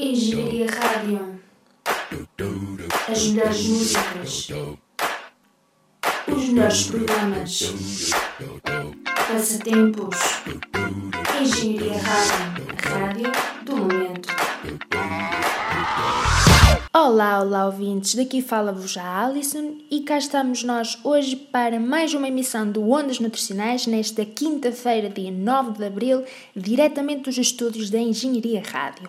Engenharia Rádio. As melhores músicas. Os melhores programas. Passatempos. Engenharia Rádio. A rádio do momento. Olá, olá ouvintes, daqui fala-vos a Alison e cá estamos nós hoje para mais uma emissão do Ondas Nutricionais nesta quinta-feira, dia 9 de Abril, diretamente dos estúdios da Engenharia Rádio.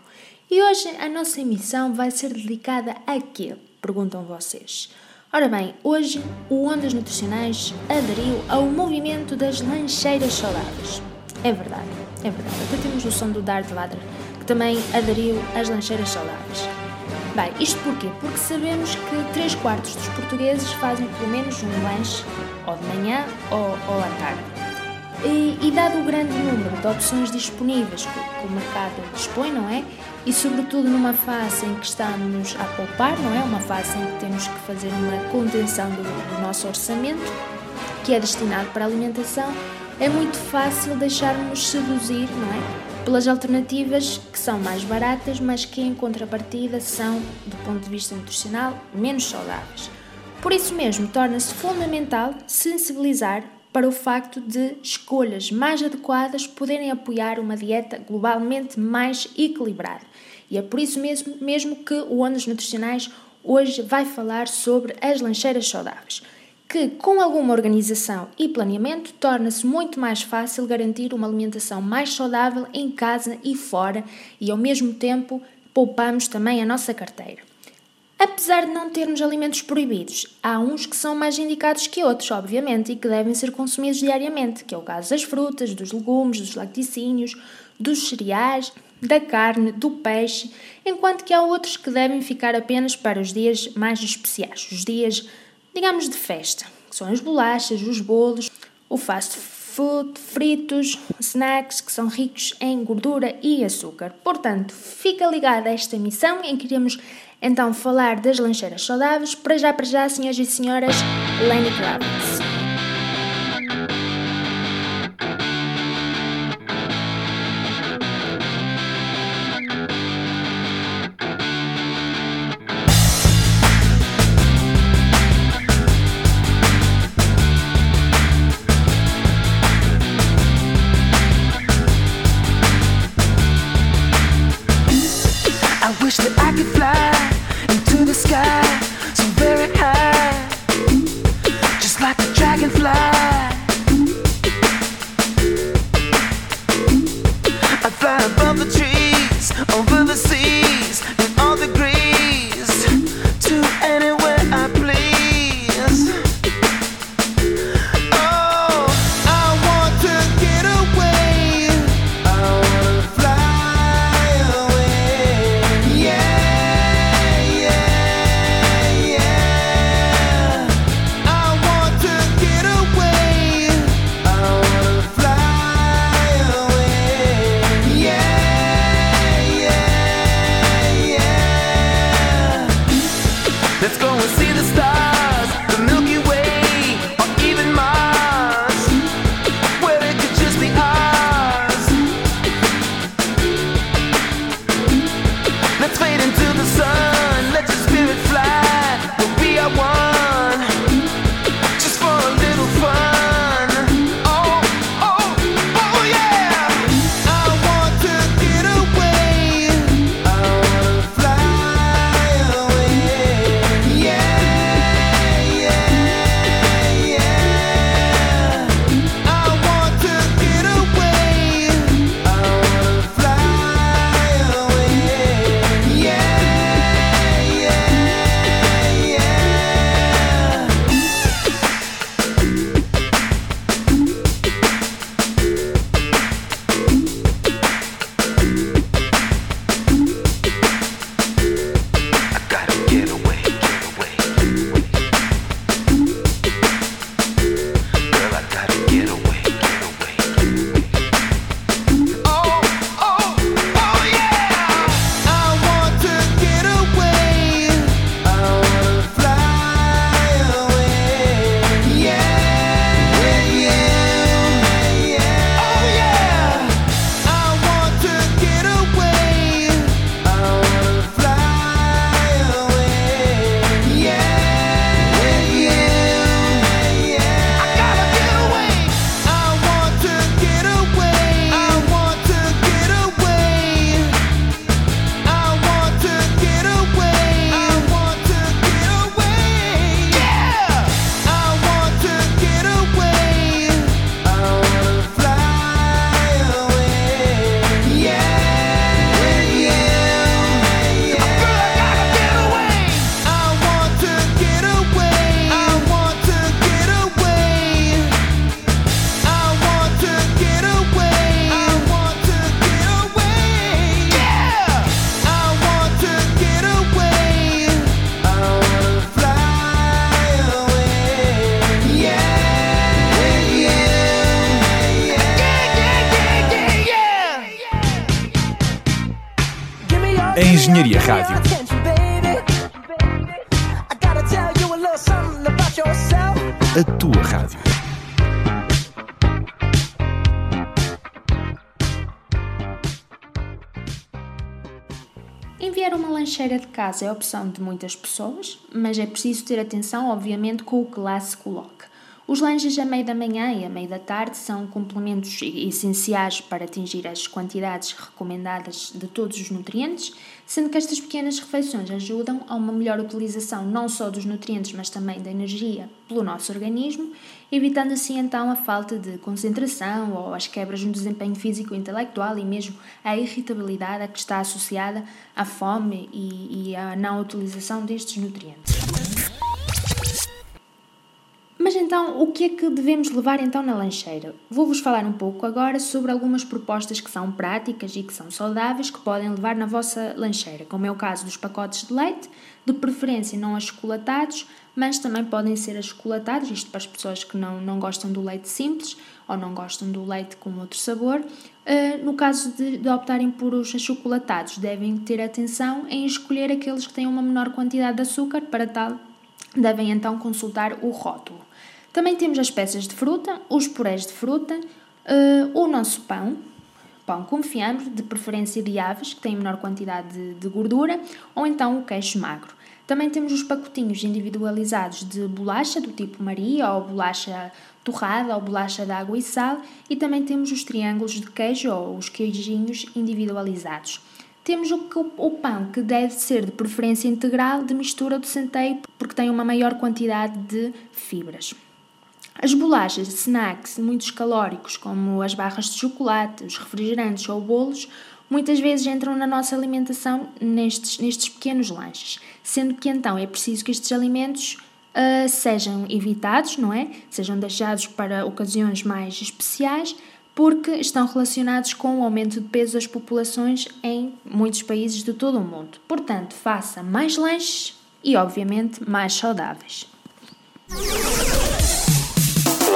E hoje a nossa emissão vai ser dedicada a quê? Perguntam vocês. Ora bem, hoje o Ondas Nutricionais aderiu ao movimento das lancheiras saudáveis. É verdade, é verdade. Até temos o som do Darth Vader, que também aderiu às lancheiras saudáveis. Bem, isto porquê? Porque sabemos que 3 quartos dos portugueses fazem pelo menos um lanche, ou de manhã ou, ou à tarde. E, e, dado o grande número de opções disponíveis que, que, o mercado dispõe, não é? E sobretudo numa fase em que estamos a poupar, não é? Uma fase em que temos que fazer uma contenção do, do nosso orçamento, que é destinado para a alimentação, é muito fácil deixarmos seduzir, não é? pelas alternativas que são mais baratas, mas que em contrapartida são, do ponto de vista nutricional, menos saudáveis. Por isso mesmo, torna-se fundamental sensibilizar para o facto de escolhas mais adequadas poderem apoiar uma dieta globalmente mais equilibrada. E é por isso mesmo, mesmo que o Ondas Nutricionais hoje vai falar sobre as lancheiras saudáveis que, com alguma organização e planeamento, torna-se muito mais fácil garantir uma alimentação mais saudável em casa e fora e, ao mesmo tempo, poupamos também a nossa carteira. Apesar de não termos alimentos proibidos, há uns que são mais indicados que outros, obviamente, e que devem ser consumidos diariamente, que é o caso das frutas, dos legumes, dos laticínios, dos cereais, da carne, do peixe, enquanto que há outros que devem ficar apenas para os dias mais especiais, os dias digamos, de festa, que são as bolachas, os bolos, o fast food, fritos, snacks que são ricos em gordura e açúcar. Portanto, fica ligado a esta missão em que iremos então falar das lancheiras saudáveis. Para já, para já, senhoras e senhoras, Lenny Kravitz. Engenharia Rádio. A tua rádio. Enviar uma lancheira de casa é opção de muitas pessoas, mas é preciso ter atenção, obviamente, com o que lá se coloca. Os lanches a meio da manhã e a meio da tarde são complementos essenciais para atingir as quantidades recomendadas de todos os nutrientes, sendo que estas pequenas refeições ajudam a uma melhor utilização não só dos nutrientes, mas também da energia pelo nosso organismo, evitando assim então a falta de concentração ou as quebras no desempenho físico e intelectual e mesmo a irritabilidade a que está associada à fome e, e à não utilização destes nutrientes. Mas então, o que é que devemos levar então na lancheira? Vou-vos falar um pouco agora sobre algumas propostas que são práticas e que são saudáveis que podem levar na vossa lancheira, como é o caso dos pacotes de leite, de preferência não achocolatados, mas também podem ser achocolatados, isto para as pessoas que não, não gostam do leite simples ou não gostam do leite com outro sabor. Uh, no caso de, de optarem por os achocolatados, devem ter atenção em escolher aqueles que têm uma menor quantidade de açúcar, para tal devem então consultar o rótulo. Também temos as peças de fruta, os purés de fruta, uh, o nosso pão, pão com fiambre, de preferência de aves, que têm menor quantidade de, de gordura, ou então o queijo magro. Também temos os pacotinhos individualizados de bolacha do tipo Maria, ou bolacha torrada, ou bolacha de água e sal, e também temos os triângulos de queijo, ou os queijinhos individualizados. Temos o, o, pão, que deve ser de preferência integral de mistura do centeio, porque tem uma maior quantidade de fibras. As bolachas, snacks muitos calóricos, como as barras de chocolate, os refrigerantes ou bolos, muitas vezes entram na nossa alimentação nestes, nestes pequenos lanches, sendo que então é preciso que estes alimentos uh, sejam evitados, não é? Sejam deixados para ocasiões mais especiais, porque estão relacionados com o aumento de peso das populações em muitos países de todo o mundo. Portanto, faça mais lanches e, obviamente, mais saudáveis.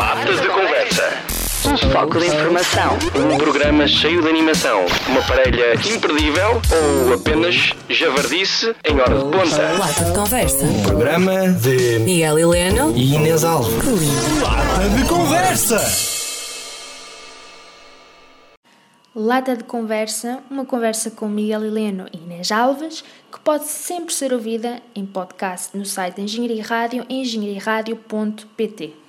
Lata de conversa. Um foco de informação. Um programa cheio de animação. Uma parelha imperdível ou apenas javardice em hora de ponta. Lata de conversa. Um programa de Miguel Heleno e Inês Alves. Lata de conversa. Lata de Conversa, uma conversa com Miguel Heleno e Inês Alves, que pode sempre ser ouvida em podcast no site da Engenharia Rádio, engenhariaradio.pt.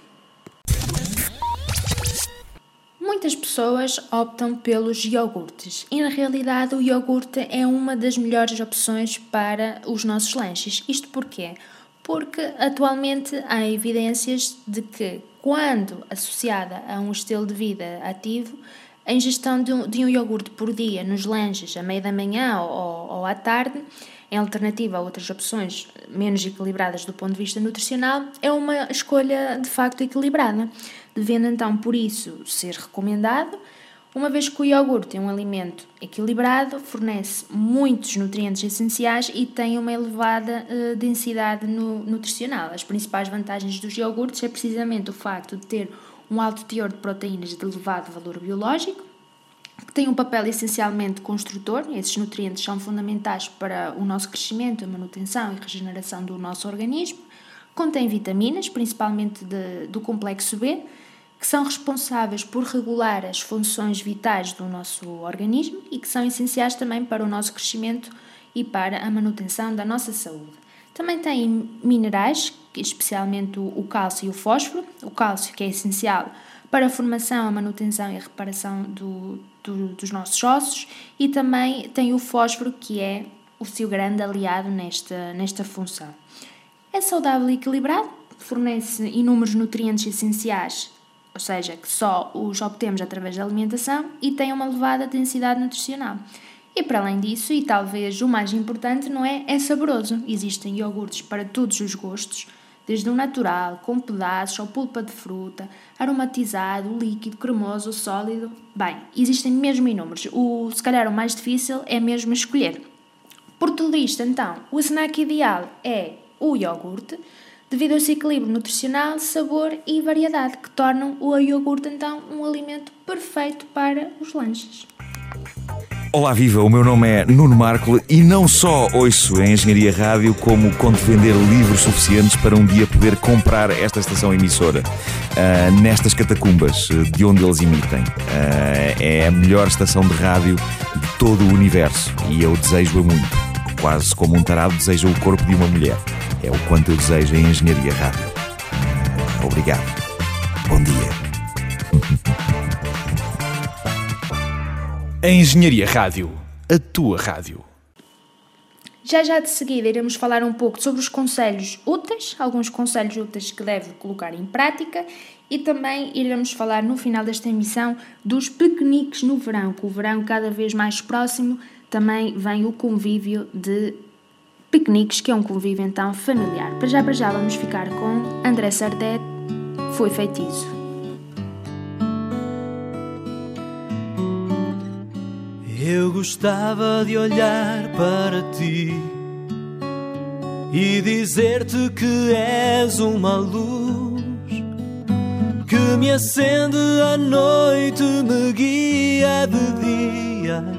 Muitas pessoas optam pelos iogurtes e, na realidade, o iogurte é uma das melhores opções para os nossos lanches. Isto porquê? Porque atualmente há evidências de que, quando associada a um estilo de vida ativo, a ingestão de um, de um iogurte por dia nos lanches a meio da manhã ou, ou à tarde, em alternativa a outras opções menos equilibradas do ponto de vista nutricional, é uma escolha de facto equilibrada devendo então por isso ser recomendado, uma vez que o iogurte é um alimento equilibrado, fornece muitos nutrientes essenciais e tem uma elevada uh, densidade no, nutricional. As principais vantagens dos iogurtes é precisamente o facto de ter um alto teor de proteínas de elevado valor biológico, que tem um papel essencialmente construtor. Esses nutrientes são fundamentais para o nosso crescimento, a manutenção e regeneração do nosso organismo. Contém vitaminas, principalmente de, do complexo B, que são responsáveis por regular as funções vitais do nosso organismo e que são essenciais também para o nosso crescimento e para a manutenção da nossa saúde. Também tem minerais, especialmente o cálcio e o fósforo. O cálcio, que é essencial para a formação, a manutenção e a reparação do, do, dos nossos ossos, e também tem o fósforo, que é o seu grande aliado nesta, nesta função. É saudável e equilibrado, fornece inúmeros nutrientes essenciais ou seja, que só os obtemos através da alimentação e têm uma elevada densidade nutricional. E para além disso, e talvez o mais importante, não é? É saboroso. Existem iogurtes para todos os gostos, desde o natural, com pedaços ou polpa de fruta, aromatizado, líquido, cremoso, sólido. Bem, existem mesmo inúmeros. O, se calhar o mais difícil é mesmo escolher. Por tudo isto, então, o snack ideal é o iogurte, devido ao seu equilíbrio nutricional, sabor e variedade, que tornam o iogurte então um alimento perfeito para os lanches. Olá, viva! O meu nome é Nuno Marco e não só ouço a Engenharia Rádio, como conto vender livros suficientes para um dia poder comprar esta estação emissora uh, nestas catacumbas uh, de onde eles emitem. Uh, é a melhor estação de rádio de todo o universo e eu desejo-a muito. Quase como um tarado deseja o corpo de uma mulher. É o quanto eu desejo a Engenharia Rádio. Obrigado. Bom dia. A Engenharia Rádio. A tua rádio. Já já de seguida iremos falar um pouco sobre os conselhos úteis, alguns conselhos úteis que deve colocar em prática e também iremos falar no final desta emissão dos piqueniques no verão. Com o verão cada vez mais próximo, também vem o convívio de piqueniques, que é um convívio então familiar. Para já, para já, vamos ficar com André Sardet, Foi Feitiço. Eu gostava de olhar para ti e dizer-te que és uma luz que me acende à noite, me guia de dia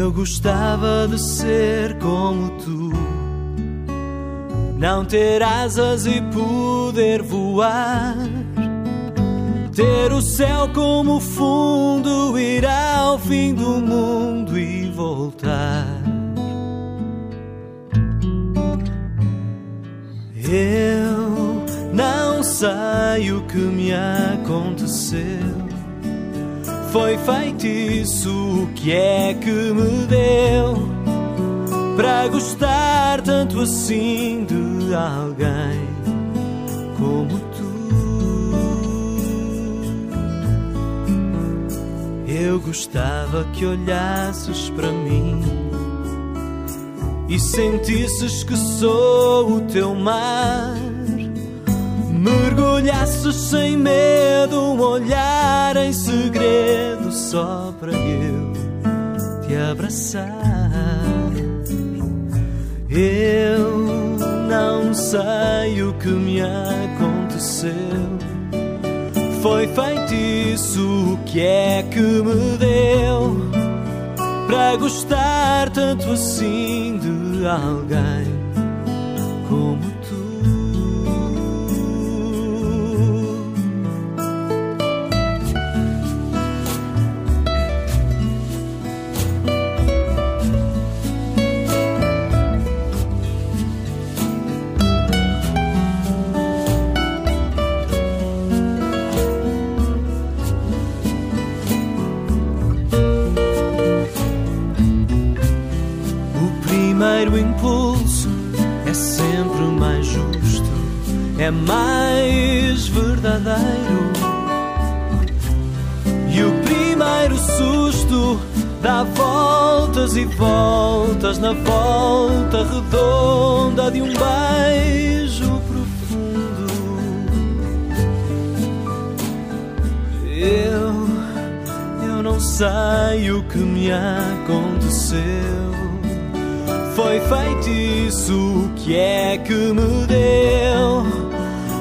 Eu gostava de ser como tu, não ter asas e poder voar ter o céu como fundo, ir ao fim do mundo e voltar. Eu não sei o que me aconteceu. Foi feitiço, o que é que me deu para gostar tanto assim de alguém como tu? Eu gostava que olhasses para mim e sentisses que sou o teu mar. Mergulhasses sem medo, um olhar em segredo só para eu te abraçar. Eu não sei o que me aconteceu. Foi feitiço, o que é que me deu? Para gostar tanto assim de alguém é mais verdadeiro. E o primeiro susto dá voltas e voltas na volta redonda de um beijo profundo. Eu, eu não sei o que me aconteceu. Foi feitiço, o que é que me deu?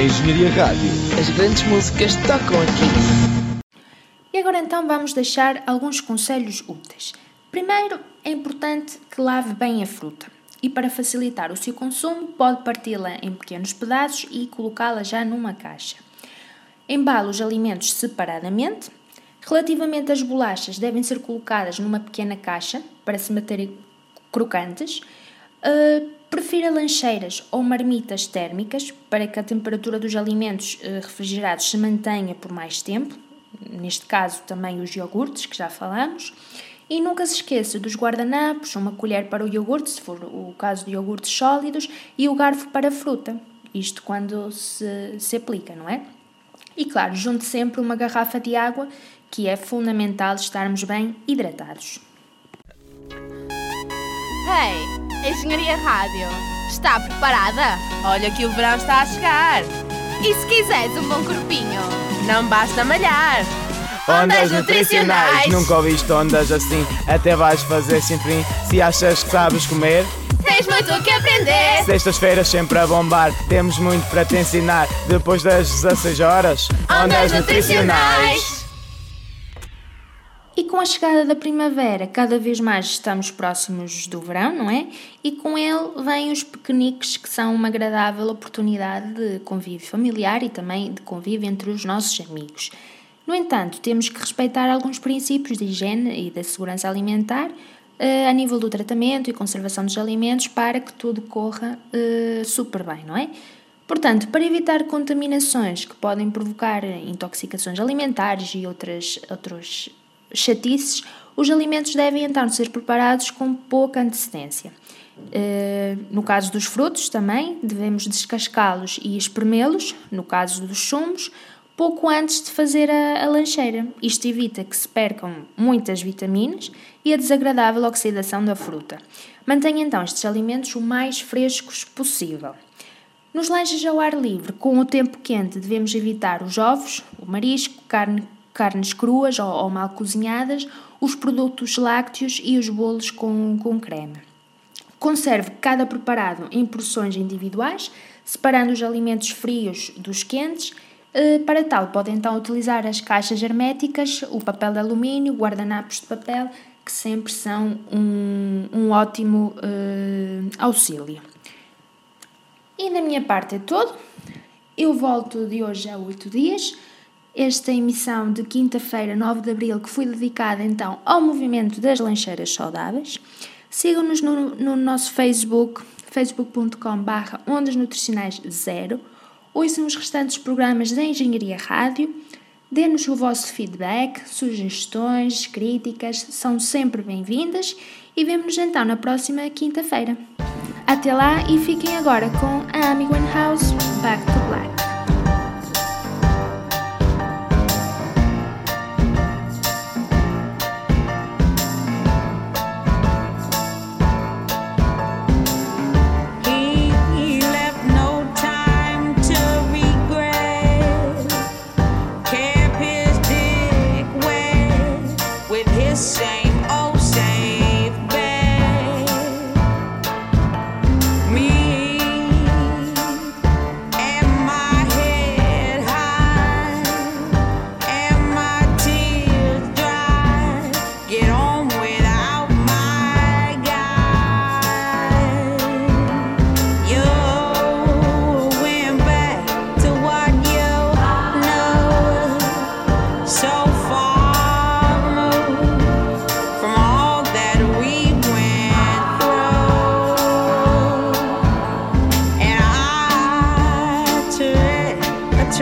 Engenharia Rádio. As grandes músicas tocam aqui. E agora então vamos deixar alguns conselhos úteis. Primeiro, é importante que lave bem a fruta e para facilitar o seu consumo pode parti-la em pequenos pedaços e colocá-la já numa caixa. Embala os alimentos separadamente. Relativamente às bolachas, devem ser colocadas numa pequena caixa para se manterem crocantes. Uh, prefira lancheiras ou marmitas térmicas para que a temperatura dos alimentos uh, refrigerados se mantenha por mais tempo. Neste caso, também os iogurtes, que já falamos. E nunca se esqueça dos guardanapos, uma colher para o iogurte, se for o caso de iogurtes sólidos, e o garfo para a fruta. Isto quando se, se aplica, não é? E claro, junte sempre uma garrafa de água, que é fundamental estarmos bem hidratados. Hey, Engenharia Rádio, está preparada? Olha que o verão está a chegar. E se quiseres um bom corpinho, não basta malhar. Ondas nutricionais, nunca ouviste ondas assim, até vais fazer sem fim. Se achas que sabes comer, tens muito o que aprender. Sextas-feiras sempre a bombar, temos muito para te ensinar. Depois das 16 horas, ondas nutricionais. E com a chegada da primavera, cada vez mais estamos próximos do verão, não é? E com ele vêm os pequeniques, que são uma agradável oportunidade de convívio familiar e também de convívio entre os nossos amigos. No entanto, temos que respeitar alguns princípios de higiene e da segurança alimentar uh, a nível do tratamento e conservação dos alimentos para que tudo corra uh, super bem, não é? Portanto, para evitar contaminações que podem provocar intoxicações alimentares e outras, outros chatices, os alimentos devem então ser preparados com pouca antecedência. Uh, no caso dos frutos, também devemos descascá-los e espremê-los. No caso dos sumos, pouco antes de fazer a, a lancheira. Isto evita que se percam muitas vitaminas e a desagradável oxidação da fruta. Mantenha então estes alimentos o mais frescos possível. Nos lanches ao ar livre, com o tempo quente, devemos evitar os ovos, o marisco, carne, carnes cruas ou, ou mal cozinhadas, os produtos lácteos e os bolos com, com creme. Conserve cada preparado em porções individuais, separando os alimentos frios dos quentes eh, para tal, pode então utilizar as caixas herméticas, o papel de alumínio, guardanapos de papel, que sempre são um, um ótimo uh, auxílio. E da minha parte é todo. Eu volto de hoje a oito dias. Esta emissão de quinta-feira, 9 de abril, que foi dedicada então ao movimento das lancheiras saudáveis. Sigam-nos no, no nosso Facebook, facebook.com.br Ondas Nutricionais Zero ouçam os restantes programas da Engenharia Rádio, dê-nos o vosso feedback, sugestões, críticas, são sempre bem-vindas e vemo-nos então na próxima quinta-feira. Até lá e fiquem agora com a Amy Winehouse Back to Black.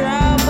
travel.